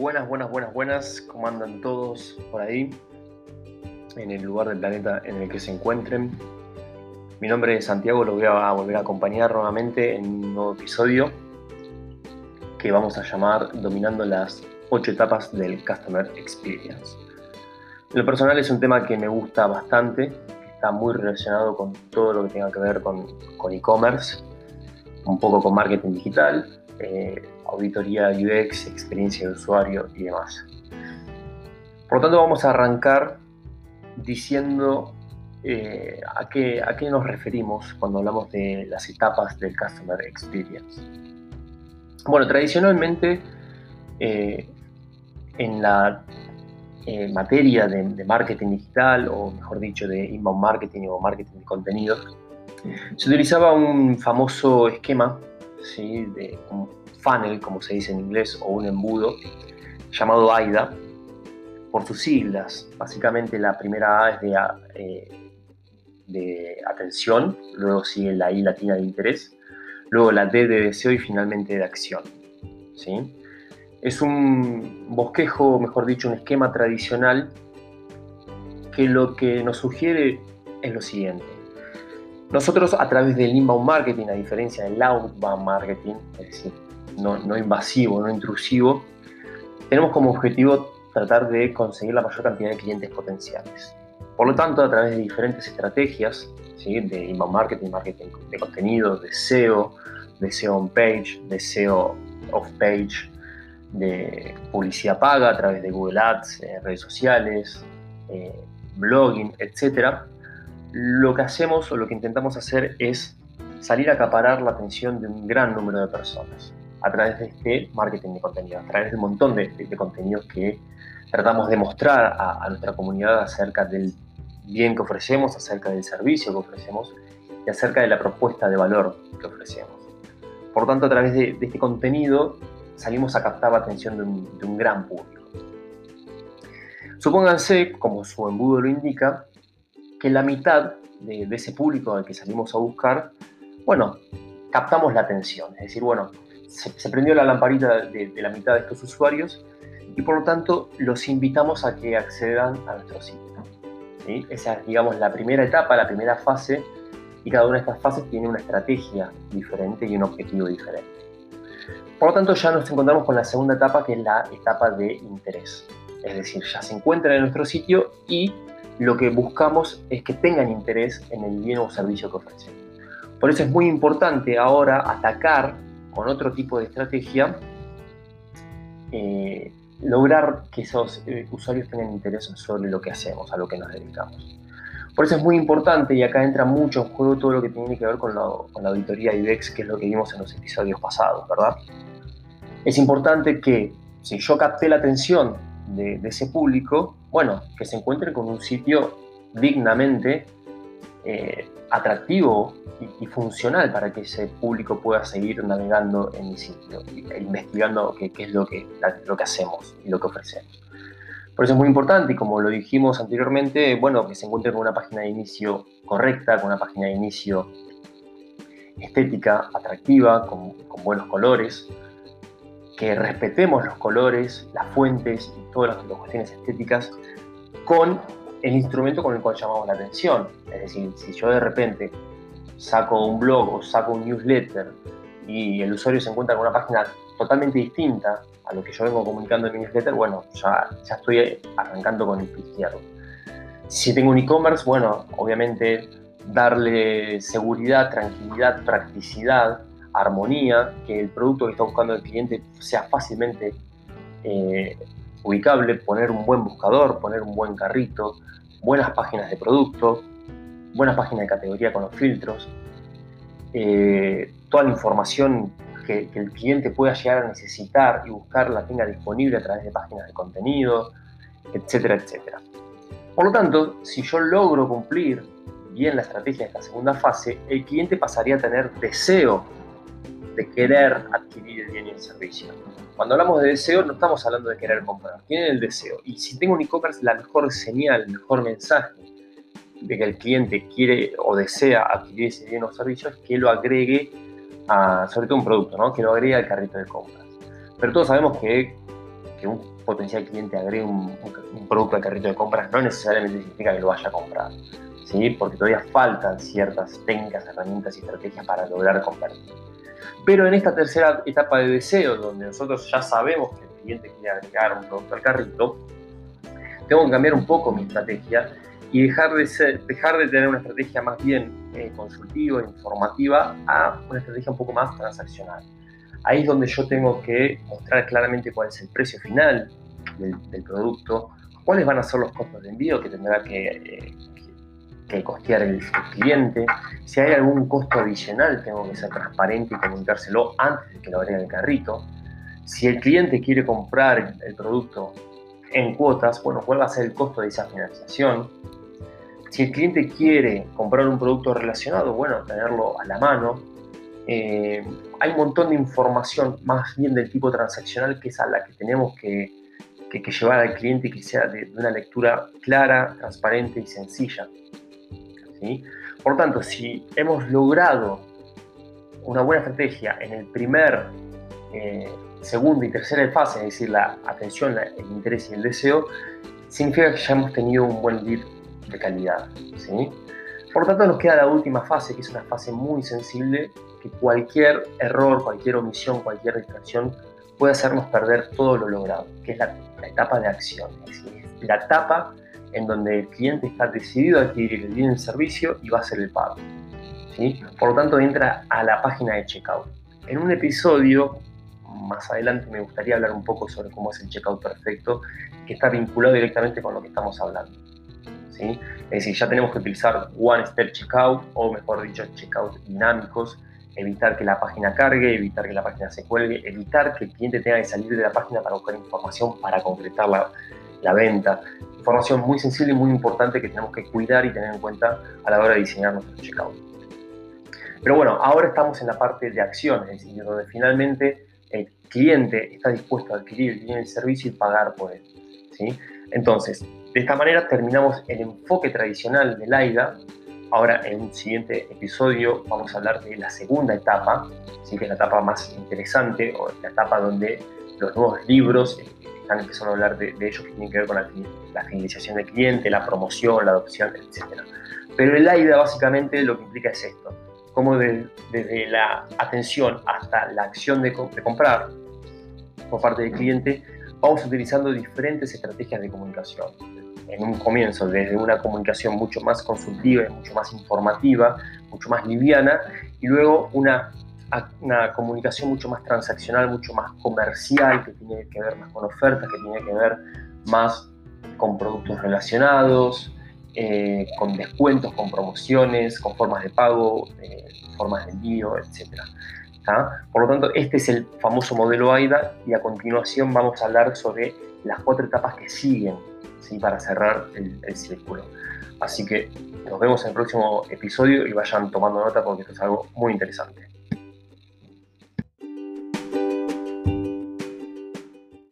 Buenas, buenas, buenas, buenas. ¿Cómo andan todos por ahí? En el lugar del planeta en el que se encuentren. Mi nombre es Santiago, los voy a volver a acompañar nuevamente en un nuevo episodio que vamos a llamar Dominando las ocho etapas del Customer Experience. En lo personal es un tema que me gusta bastante, está muy relacionado con todo lo que tenga que ver con e-commerce, un poco con marketing digital, eh, auditoría UX, experiencia de usuario y demás. Por lo tanto, vamos a arrancar diciendo eh, a, qué, a, qué, nos referimos cuando hablamos de las etapas del Customer Experience. Bueno, tradicionalmente eh, en la materia de, de, marketing digital, o mejor dicho, de inbound marketing o marketing de contenidos, se utilizaba un famoso esquema de un funnel, como se dice en inglés, o un embudo, llamado AIDA, por sus siglas. Básicamente la primera A es de, eh, de atención, luego sigue la I latina de interés, luego la D de deseo y finalmente de acción. ¿sí? Es un bosquejo, mejor dicho, un esquema tradicional que lo que nos sugiere es lo siguiente. Nosotros a través del inbound marketing, a diferencia del outbound marketing, es decir, no, invasivo, no intrusivo, tenemos como objetivo tratar de conseguir la mayor cantidad de clientes potenciales. Por lo tanto, a través de diferentes estrategias, de inbound marketing, marketing de contenido, de SEO, de SEO on page, de SEO off page, de publicidad paga a través de Google Ads, eh, redes sociales, eh, blogging, etc., lo que hacemos o lo que intentamos hacer es salir a acaparar la atención de un gran número de personas a través de este marketing de contenido, a través de un montón de, contenidos que tratamos de mostrar a, nuestra comunidad acerca del bien que ofrecemos, acerca del servicio que ofrecemos y acerca de la propuesta de valor que ofrecemos. Por tanto, a través de, este contenido salimos a captar la atención de un, de un gran público. Supónganse, como su embudo lo indica, que la mitad de, ese público al que salimos a buscar, bueno, captamos la atención. Es decir, bueno, se, prendió la lamparita de, la mitad de estos usuarios y por lo tanto los invitamos a que accedan a nuestro sitio. Esa es, digamos, la primera etapa, la primera fase y cada una de estas fases tiene una estrategia diferente y un objetivo diferente. Por lo tanto, ya nos encontramos con la segunda etapa, que es la etapa de interés. Es decir, ya se encuentran en nuestro sitio y lo que buscamos es que tengan interés en el bien o servicio que ofrecen. Por eso es muy importante ahora atacar con otro tipo de estrategia, eh, lograr que esos eh, usuarios tengan interés sobre lo que hacemos, a lo que nos dedicamos. Por eso es muy importante, y acá entra mucho en juego todo lo que tiene que ver con, la auditoría IDEX, que es lo que vimos en los episodios pasados, ¿verdad? Es importante que si yo capté la atención de, ese público, bueno, que se encuentre con un sitio dignamente eh, atractivo y, funcional para que ese público pueda seguir navegando en mi sitio e investigando qué, es lo que, lo que hacemos y lo que ofrecemos. Por eso es muy importante y como lo dijimos anteriormente, bueno, que se encuentre con una página de inicio correcta, con una página de inicio estética, atractiva, con buenos colores, que respetemos los colores, las fuentes y todas las, cuestiones estéticas con el instrumento con el cual llamamos la atención. Es decir, si yo de repente saco un blog o saco un newsletter y el usuario se encuentra con una página totalmente distinta a lo que yo vengo comunicando en mi newsletter, bueno, ya, ya estoy arrancando con el pie izquierdo. Si tengo un e-commerce, bueno, obviamente darle seguridad, tranquilidad, practicidad armonía, que el producto que está buscando el cliente sea fácilmente eh, ubicable, poner un buen buscador, poner un buen carrito, buenas páginas de producto, buenas páginas de categoría con los filtros, eh, toda la información que, que, el cliente pueda llegar a necesitar y buscar la tenga disponible a través de páginas de contenido, etcétera, etcétera. Por lo tanto, si yo logro cumplir bien la estrategia de esta segunda fase, el cliente pasaría a tener deseo de querer adquirir el bien y el servicio. Cuando hablamos de deseo, no estamos hablando de querer comprar, tiene el deseo. Y si tengo un e-commerce, la mejor señal, el mejor mensaje de que el cliente quiere o desea adquirir ese bien o servicio es que lo agregue a, sobre todo un producto, ¿no? que lo agregue al carrito de compras. Pero todos sabemos que que un potencial cliente agregue un, producto al carrito de compras no necesariamente significa que lo vaya a comprar, ¿sí? porque todavía faltan ciertas técnicas, herramientas y estrategias para lograr convertir. Pero en esta tercera etapa de deseo, donde nosotros ya sabemos que el cliente quiere agregar un producto al carrito, tengo que cambiar un poco mi estrategia y dejar de, dejar de tener una estrategia más bien eh, consultiva, informativa, a una estrategia un poco más transaccional. Ahí es donde yo tengo que mostrar claramente cuál es el precio final del, producto, cuáles van a ser los costos de envío que tendrá que, eh, que costear el, cliente, si hay algún costo adicional tengo que ser transparente y comunicárselo antes de que lo agregue el carrito, si el cliente quiere comprar el producto en cuotas, bueno, cuál va a ser el costo de esa financiación, si el cliente quiere comprar un producto relacionado, bueno, tenerlo a la mano. Eh, hay un montón de información, más bien del tipo transaccional, que es a la que tenemos que, llevar al cliente y que sea de, una lectura clara, transparente y sencilla. ¿Sí? Por tanto, si hemos logrado una buena estrategia en el primer, eh, segundo y tercera fase, es decir, la atención, el interés y el deseo, significa que ya hemos tenido un buen lead de calidad. ¿sí? Por tanto, nos queda la última fase, que es una fase muy sensible, que cualquier error, cualquier omisión, cualquier distracción puede hacernos perder todo lo logrado, que es la, etapa de acción. Es decir, la etapa en donde el cliente está decidido a adquirir el bien el servicio y va a hacer el pago. ¿sí? Por lo tanto, entra a la página de checkout. En un episodio más adelante me gustaría hablar un poco sobre cómo es el checkout perfecto, que está vinculado directamente con lo que estamos hablando. Es decir, ya tenemos que utilizar One Step Checkout o mejor dicho, checkout dinámicos, evitar que la página cargue, evitar que la página se cuelgue, evitar que el cliente tenga que salir de la página para buscar información para concretar la, la venta. Información muy sensible y muy importante que tenemos que cuidar y tener en cuenta a la hora de diseñar nuestro checkout. Pero bueno, ahora estamos en la parte de acción, es decir, donde finalmente el cliente está dispuesto a adquirir el servicio y pagar por él. ¿sí? Entonces, de esta manera terminamos el enfoque tradicional del AIDA. Ahora en un siguiente episodio vamos a hablar de la segunda etapa, ¿sí? que es la etapa más interesante, o la etapa donde los nuevos libros eh, están empezando a hablar de, ellos que tienen que ver con la, la, fidelización del cliente, la promoción, la adopción, etc. Pero el AIDA básicamente lo que implica es esto, como desde la atención hasta la acción de, de comprar por parte del cliente, vamos utilizando diferentes estrategias de comunicación. En un comienzo, desde una comunicación mucho más consultiva, mucho más informativa, mucho más liviana, y luego una, una comunicación mucho más transaccional, mucho más comercial, que tiene que ver más con ofertas, que tiene que ver más con productos relacionados, eh, con descuentos, con promociones, con formas de pago, eh, formas de envío, etc. Por lo tanto, este es el famoso modelo AIDA y a continuación vamos a hablar sobre las cuatro etapas que siguen ¿sí? para cerrar el, el círculo. Así que nos vemos en el próximo episodio y vayan tomando nota porque esto es algo muy interesante.